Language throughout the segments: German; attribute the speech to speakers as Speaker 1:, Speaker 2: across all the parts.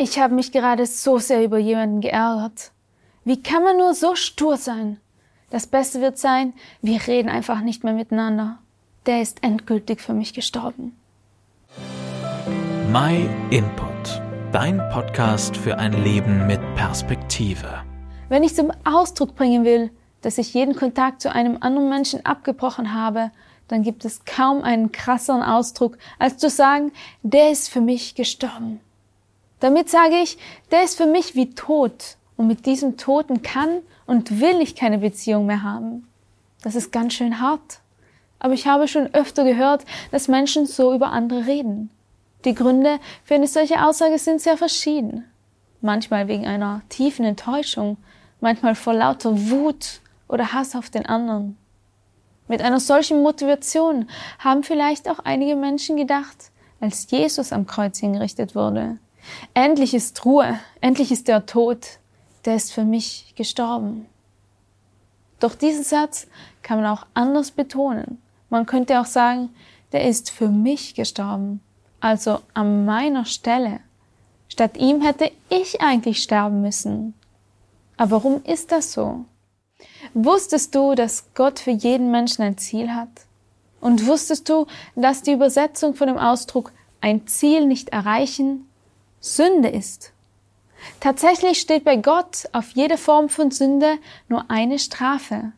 Speaker 1: Ich habe mich gerade so sehr über jemanden geärgert. Wie kann man nur so stur sein? Das Beste wird sein, wir reden einfach nicht mehr miteinander. Der ist endgültig für mich gestorben.
Speaker 2: My Input, dein Podcast für ein Leben mit Perspektive.
Speaker 1: Wenn ich zum Ausdruck bringen will, dass ich jeden Kontakt zu einem anderen Menschen abgebrochen habe, dann gibt es kaum einen krasseren Ausdruck, als zu sagen, der ist für mich gestorben. Damit sage ich, der ist für mich wie tot und mit diesem Toten kann und will ich keine Beziehung mehr haben. Das ist ganz schön hart. Aber ich habe schon öfter gehört, dass Menschen so über andere reden. Die Gründe für eine solche Aussage sind sehr verschieden. Manchmal wegen einer tiefen Enttäuschung, manchmal vor lauter Wut oder Hass auf den anderen. Mit einer solchen Motivation haben vielleicht auch einige Menschen gedacht, als Jesus am Kreuz hingerichtet wurde. Endlich ist Ruhe, endlich ist der Tod, der ist für mich gestorben. Doch diesen Satz kann man auch anders betonen. Man könnte auch sagen, der ist für mich gestorben, also an meiner Stelle. Statt ihm hätte ich eigentlich sterben müssen. Aber warum ist das so? Wusstest du, dass Gott für jeden Menschen ein Ziel hat? Und wusstest du, dass die Übersetzung von dem Ausdruck ein Ziel nicht erreichen Sünde ist? Tatsächlich steht bei Gott auf jede Form von Sünde nur eine Strafe,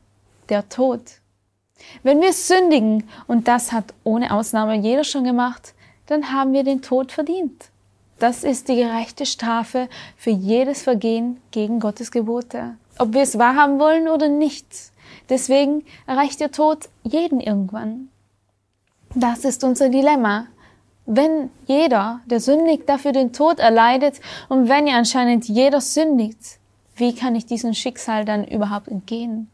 Speaker 1: der Tod. Wenn wir sündigen, und das hat ohne Ausnahme jeder schon gemacht, dann haben wir den Tod verdient. Das ist die gerechte Strafe für jedes Vergehen gegen Gottes Gebote ob wir es wahrhaben wollen oder nicht. Deswegen erreicht der Tod jeden irgendwann. Das ist unser Dilemma. Wenn jeder, der sündigt, dafür den Tod erleidet und wenn ja anscheinend jeder sündigt, wie kann ich diesem Schicksal dann überhaupt entgehen?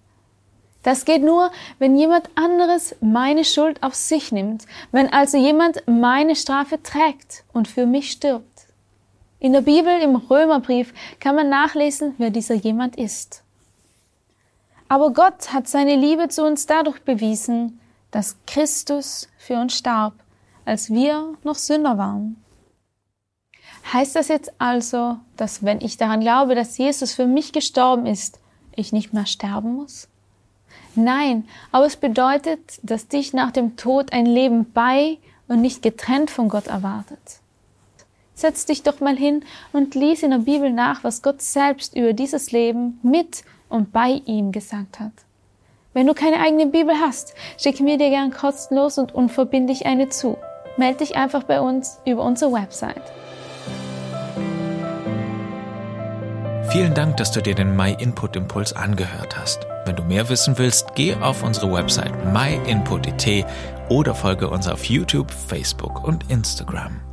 Speaker 1: Das geht nur, wenn jemand anderes meine Schuld auf sich nimmt, wenn also jemand meine Strafe trägt und für mich stirbt. In der Bibel, im Römerbrief, kann man nachlesen, wer dieser jemand ist. Aber Gott hat seine Liebe zu uns dadurch bewiesen, dass Christus für uns starb, als wir noch Sünder waren. Heißt das jetzt also, dass wenn ich daran glaube, dass Jesus für mich gestorben ist, ich nicht mehr sterben muss? Nein, aber es bedeutet, dass dich nach dem Tod ein Leben bei und nicht getrennt von Gott erwartet. Setz dich doch mal hin und lies in der Bibel nach, was Gott selbst über dieses Leben mit und bei ihm gesagt hat. Wenn du keine eigene Bibel hast, schick mir dir gern kostenlos und unverbindlich eine zu. Meld dich einfach bei uns über unsere Website.
Speaker 2: Vielen Dank, dass du dir den My Input Impuls angehört hast. Wenn du mehr wissen willst, geh auf unsere Website myinput.it oder folge uns auf YouTube, Facebook und Instagram.